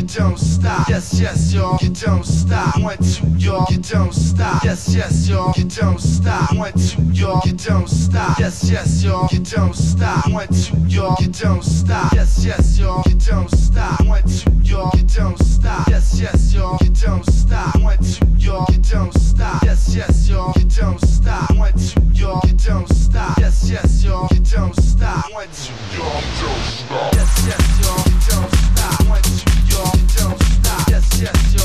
you don't stop. Yes, yes, y'all, you don't stop. One, two, y'all, you don't stop. Yes, yes, y'all, you don't stop. One, two, y'all, you don't stop. Yes, yes, y'all, you don't stop. One, two, y'all, you don't stop. Yes, yes, y'all, you don't stop. One, two, y'all, you don't stop. Yes, yes, y'all, you don't stop. One, two, y'all, you don't stop. Yes, yes, y'all, you don't stop. One, two, y'all, you don't stop. Yes, yes, y'all, you don't stop. One, two, y'all, you don't stop. Yes, yes, y'all, you don't stop. One, two. сердце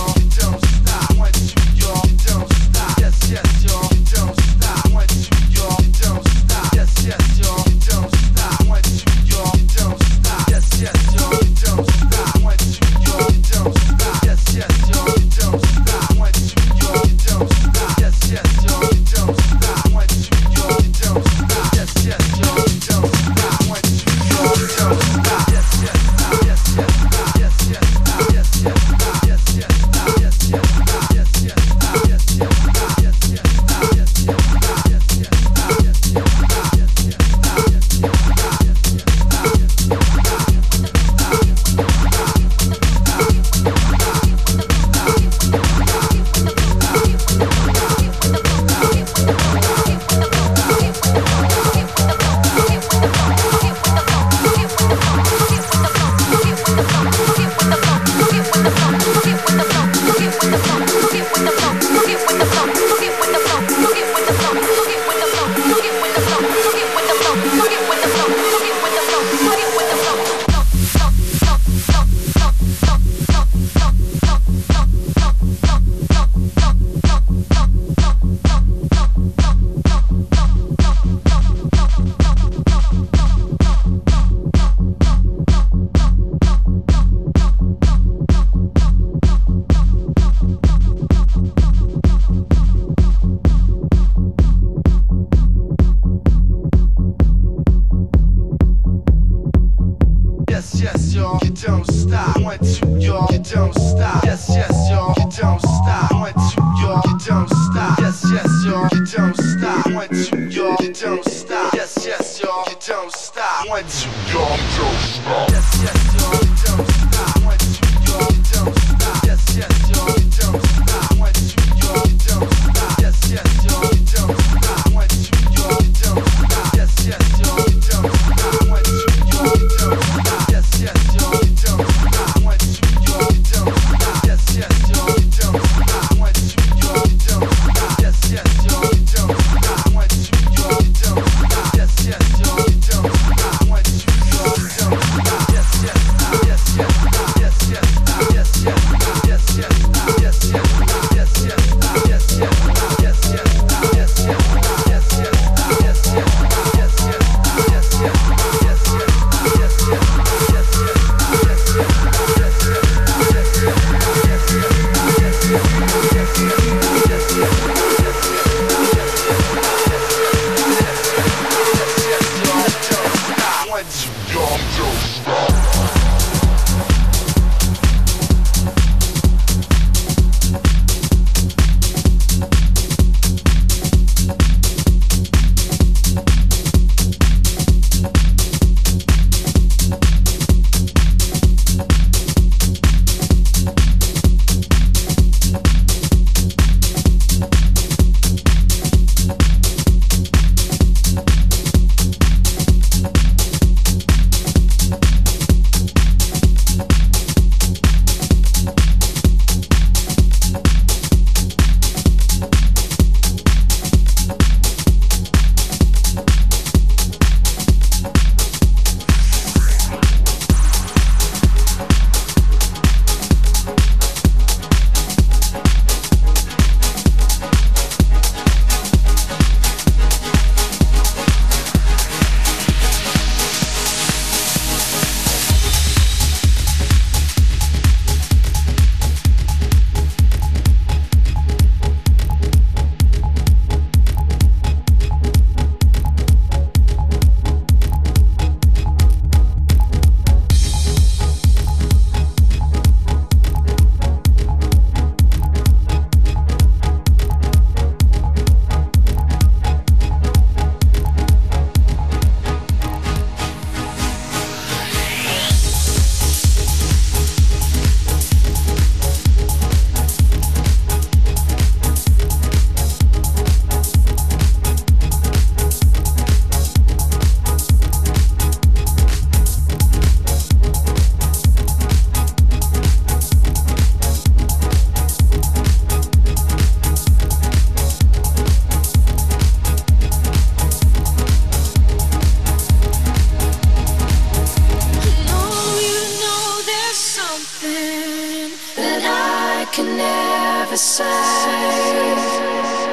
can never say.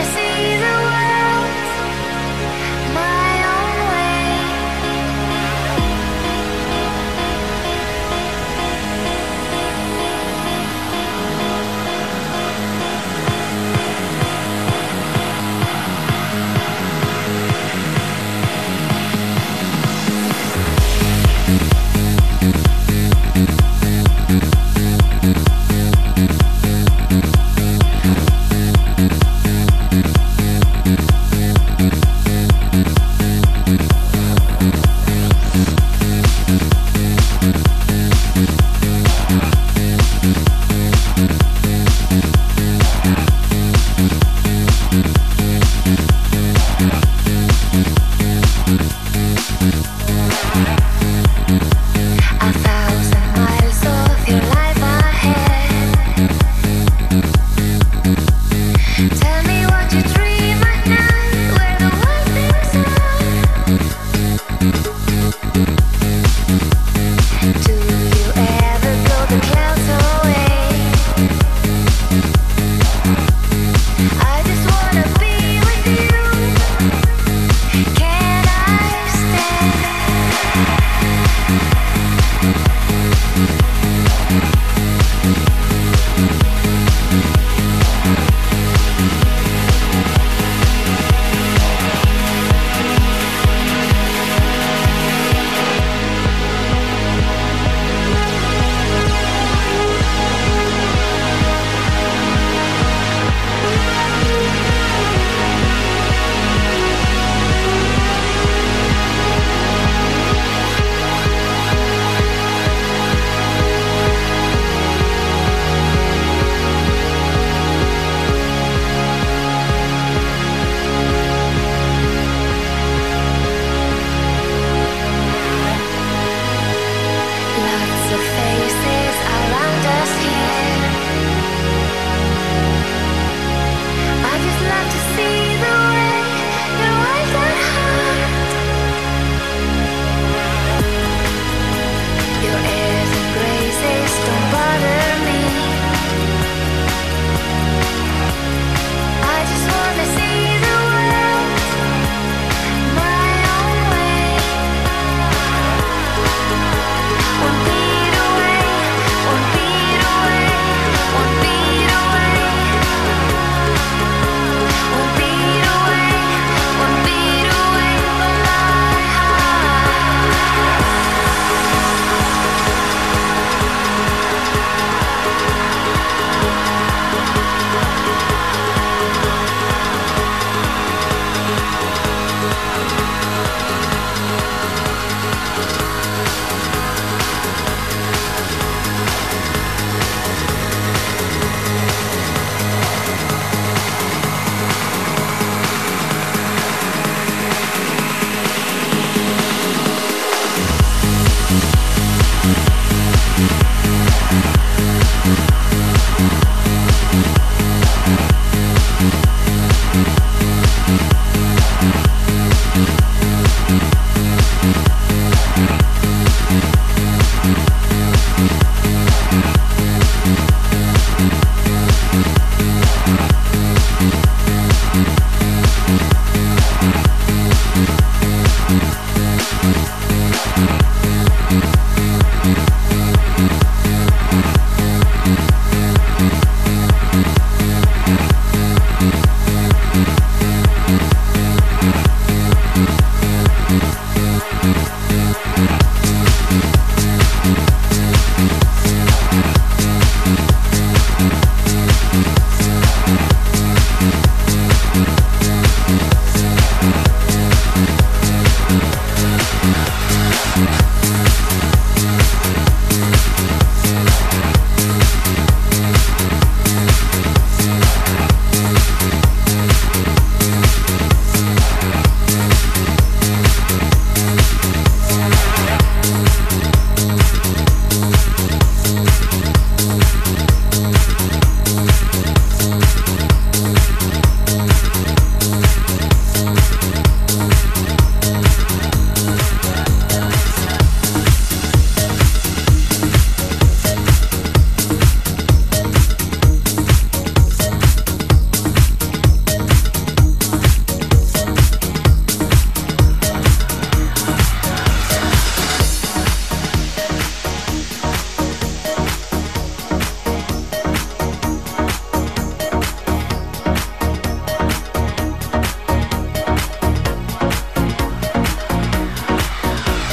Thank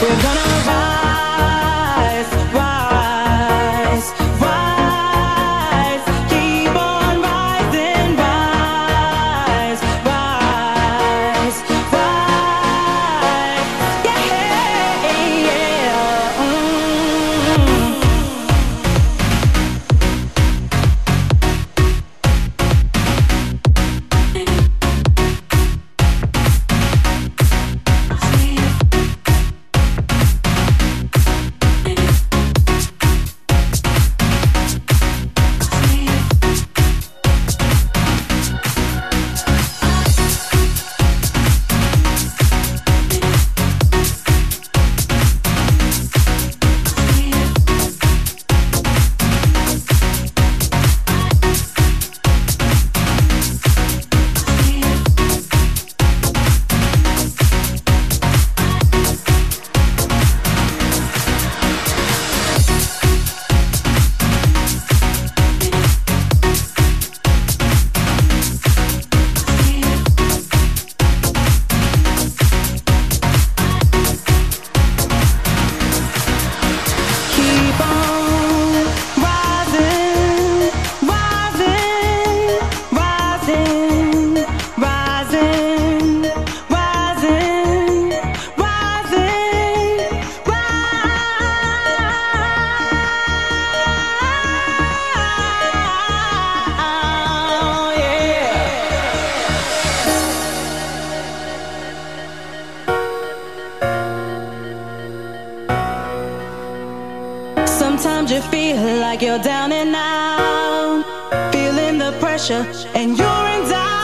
We're gonna like you're down and out, feeling the pressure, and you're in doubt.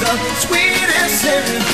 The sweetest sin.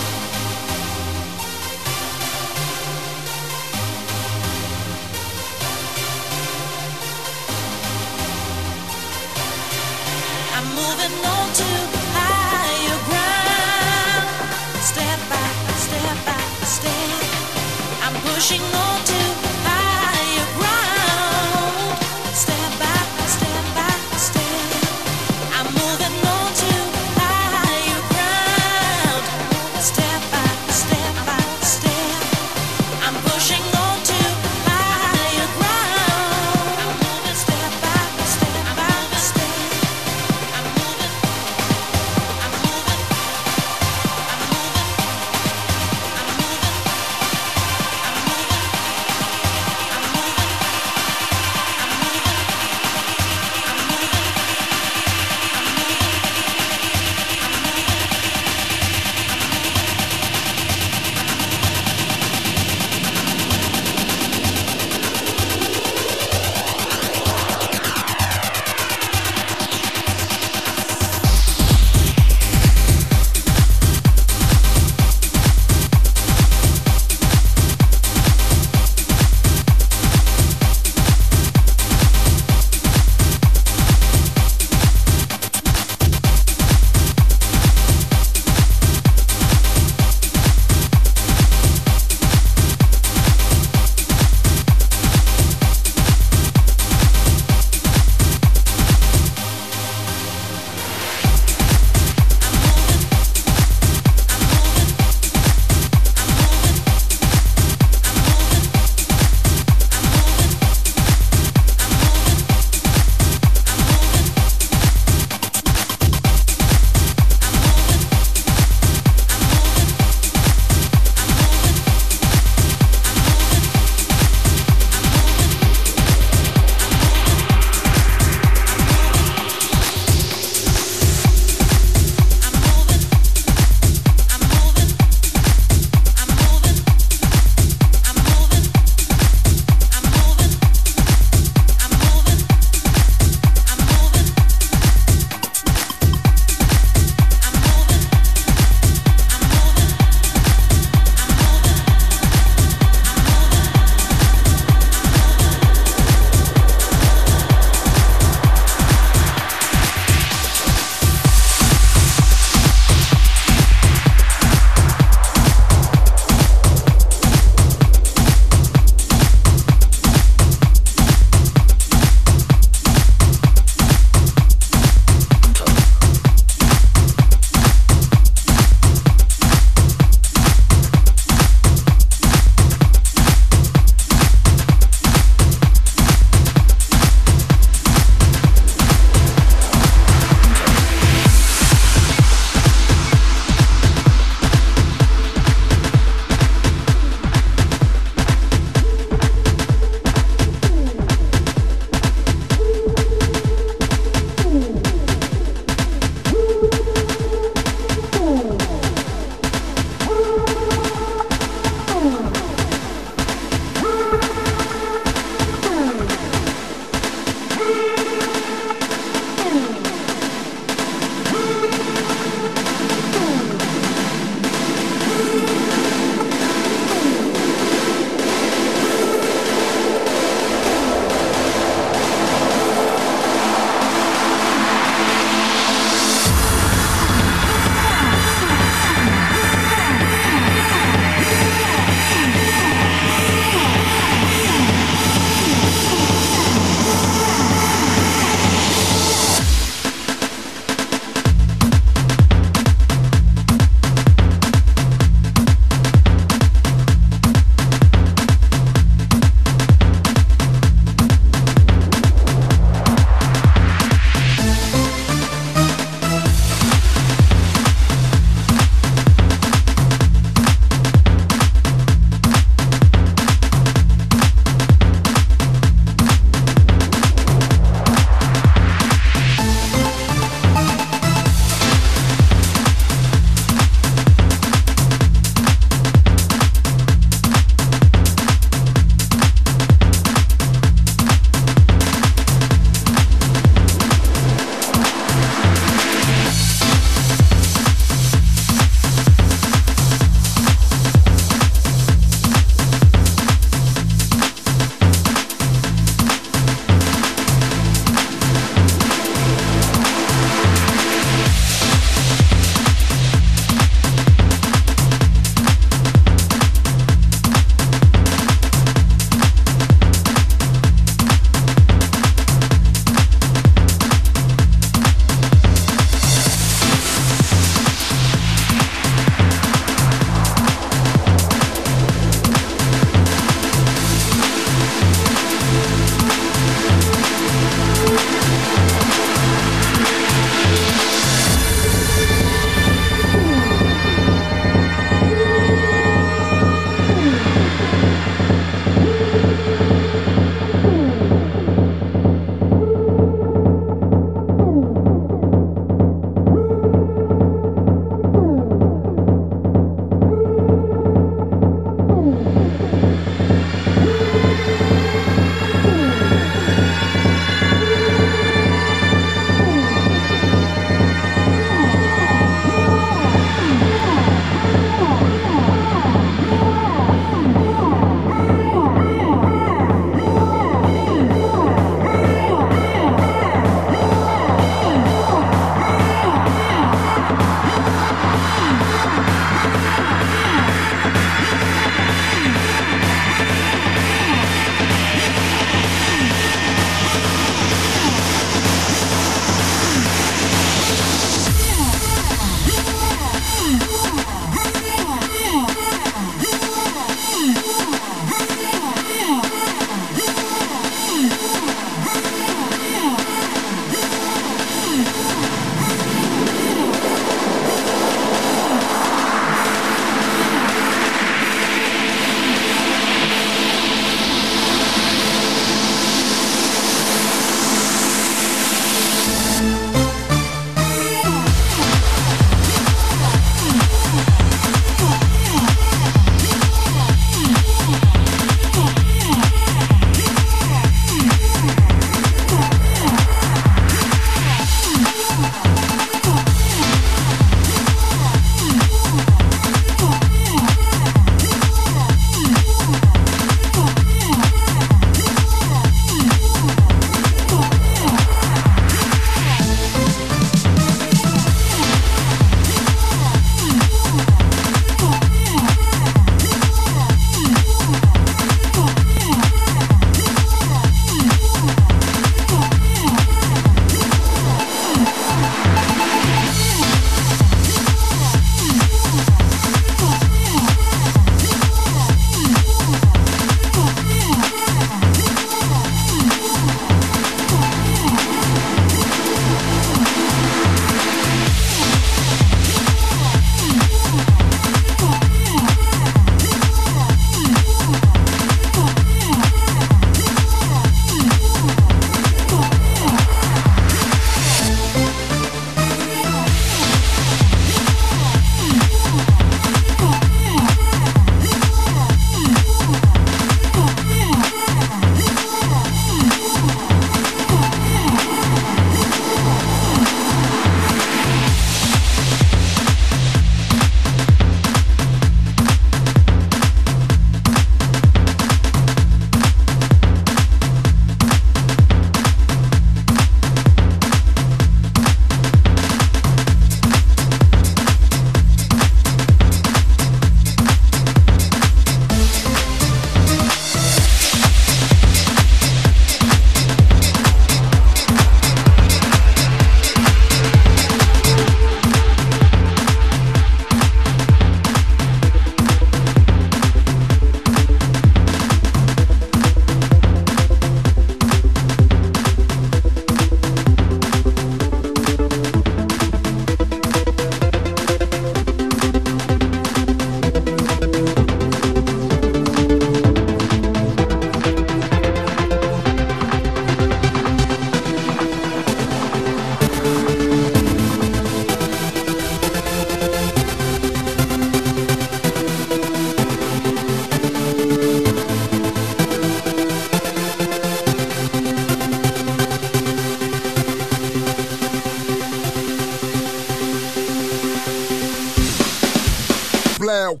blow.